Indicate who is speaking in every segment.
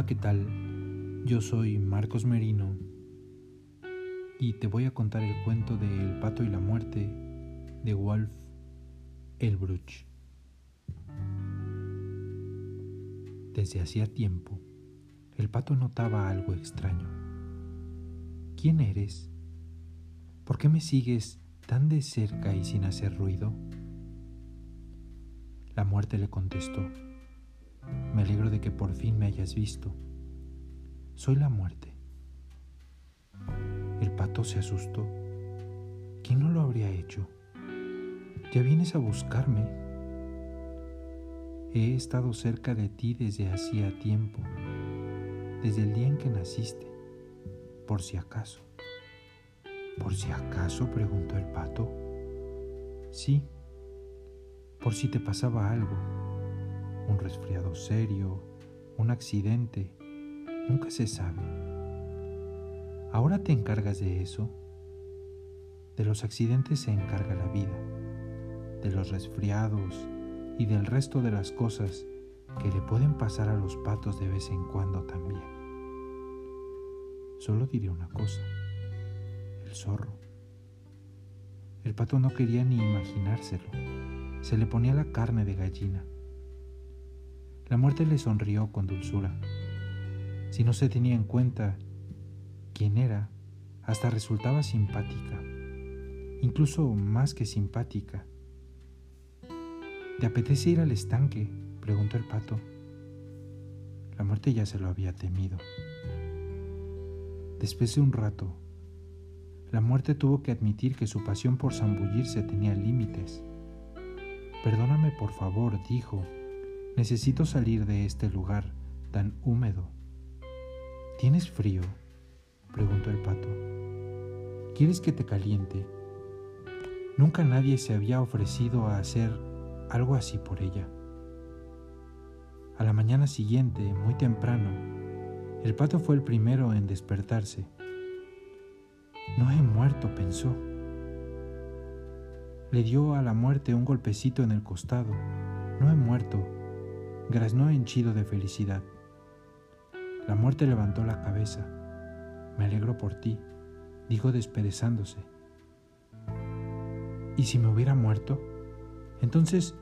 Speaker 1: Hola, ¿qué tal? Yo soy Marcos Merino y te voy a contar el cuento de El pato y la muerte de Wolf Elbruch. Desde hacía tiempo, el pato notaba algo extraño. ¿Quién eres? ¿Por qué me sigues tan de cerca y sin hacer ruido? La muerte le contestó, me alegro de que por fin me hayas visto. Soy la muerte. El pato se asustó. ¿Quién no lo habría hecho? Ya vienes a buscarme. He estado cerca de ti desde hacía tiempo, desde el día en que naciste, por si acaso. ¿Por si acaso? preguntó el pato. Sí, por si te pasaba algo, un resfriado serio, un accidente, Nunca se sabe. Ahora te encargas de eso. De los accidentes se encarga la vida, de los resfriados y del resto de las cosas que le pueden pasar a los patos de vez en cuando también. Solo diré una cosa, el zorro. El pato no quería ni imaginárselo, se le ponía la carne de gallina. La muerte le sonrió con dulzura si no se tenía en cuenta quién era, hasta resultaba simpática, incluso más que simpática. ¿Te apetece ir al estanque? preguntó el pato. La muerte ya se lo había temido. Después de un rato, la muerte tuvo que admitir que su pasión por zambullirse tenía límites. Perdóname, por favor, dijo, necesito salir de este lugar tan húmedo. ¿Tienes frío? preguntó el pato. ¿Quieres que te caliente? Nunca nadie se había ofrecido a hacer algo así por ella. A la mañana siguiente, muy temprano, el pato fue el primero en despertarse. No he muerto, pensó. Le dio a la muerte un golpecito en el costado. No he muerto, graznó henchido de felicidad. La muerte levantó la cabeza. Me alegro por ti, dijo desperezándose. ¿Y si me hubiera muerto? Entonces,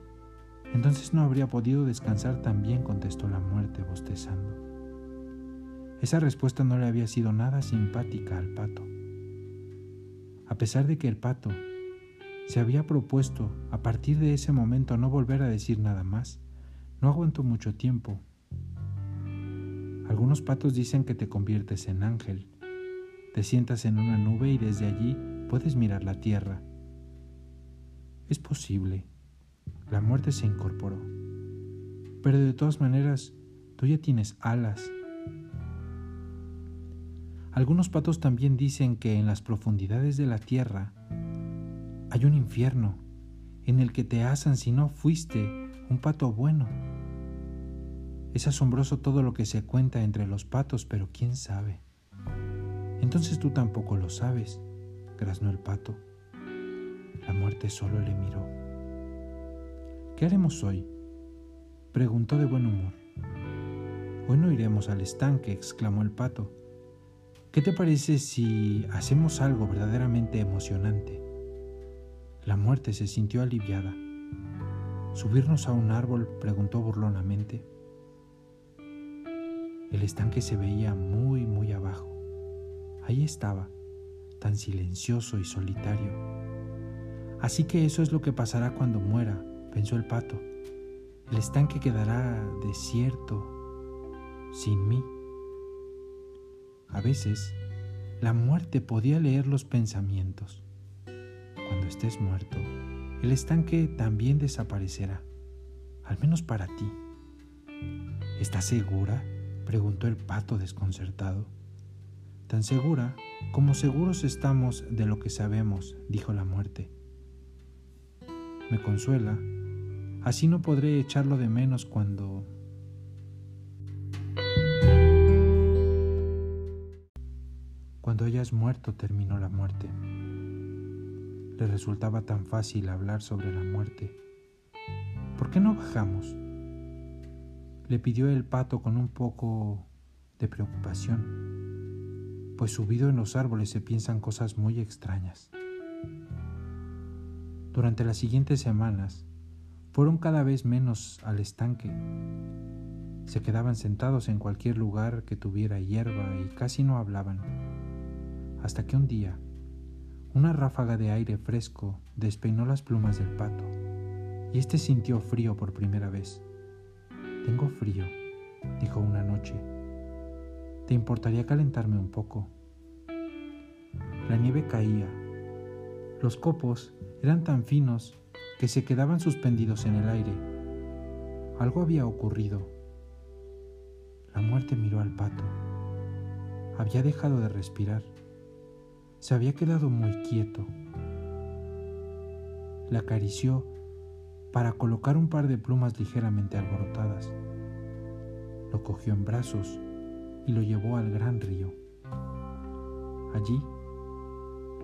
Speaker 1: entonces no habría podido descansar tan bien, contestó la muerte, bostezando. Esa respuesta no le había sido nada simpática al pato. A pesar de que el pato se había propuesto a partir de ese momento no volver a decir nada más, no aguantó mucho tiempo algunos patos dicen que te conviertes en ángel. Te sientas en una nube y desde allí puedes mirar la tierra. Es posible. La muerte se incorporó. Pero de todas maneras, tú ya tienes alas. Algunos patos también dicen que en las profundidades de la tierra hay un infierno en el que te asan si no fuiste un pato bueno. Es asombroso todo lo que se cuenta entre los patos, pero quién sabe. Entonces tú tampoco lo sabes, graznó el pato. La muerte solo le miró. ¿Qué haremos hoy? preguntó de buen humor. Hoy no iremos al estanque, exclamó el pato. ¿Qué te parece si hacemos algo verdaderamente emocionante? La muerte se sintió aliviada. ¿Subirnos a un árbol? preguntó burlonamente. El estanque se veía muy, muy abajo. Ahí estaba, tan silencioso y solitario. Así que eso es lo que pasará cuando muera, pensó el pato. El estanque quedará desierto, sin mí. A veces, la muerte podía leer los pensamientos. Cuando estés muerto, el estanque también desaparecerá, al menos para ti. ¿Estás segura? preguntó el pato desconcertado. Tan segura como seguros estamos de lo que sabemos, dijo la muerte. Me consuela, así no podré echarlo de menos cuando... Cuando hayas muerto terminó la muerte. Le resultaba tan fácil hablar sobre la muerte. ¿Por qué no bajamos? le pidió el pato con un poco de preocupación, pues subido en los árboles se piensan cosas muy extrañas. Durante las siguientes semanas, fueron cada vez menos al estanque. Se quedaban sentados en cualquier lugar que tuviera hierba y casi no hablaban. Hasta que un día, una ráfaga de aire fresco despeinó las plumas del pato, y éste sintió frío por primera vez. Tengo frío, dijo una noche. ¿Te importaría calentarme un poco? La nieve caía. Los copos eran tan finos que se quedaban suspendidos en el aire. Algo había ocurrido. La muerte miró al pato. Había dejado de respirar. Se había quedado muy quieto. Le acarició para colocar un par de plumas ligeramente alborotadas. Lo cogió en brazos y lo llevó al gran río. Allí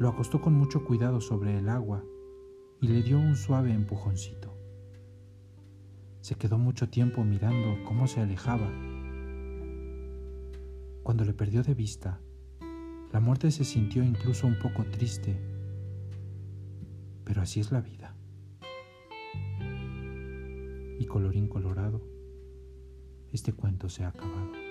Speaker 1: lo acostó con mucho cuidado sobre el agua y le dio un suave empujoncito. Se quedó mucho tiempo mirando cómo se alejaba. Cuando le perdió de vista, la muerte se sintió incluso un poco triste, pero así es la vida. Y colorín colorado, este cuento se ha acabado.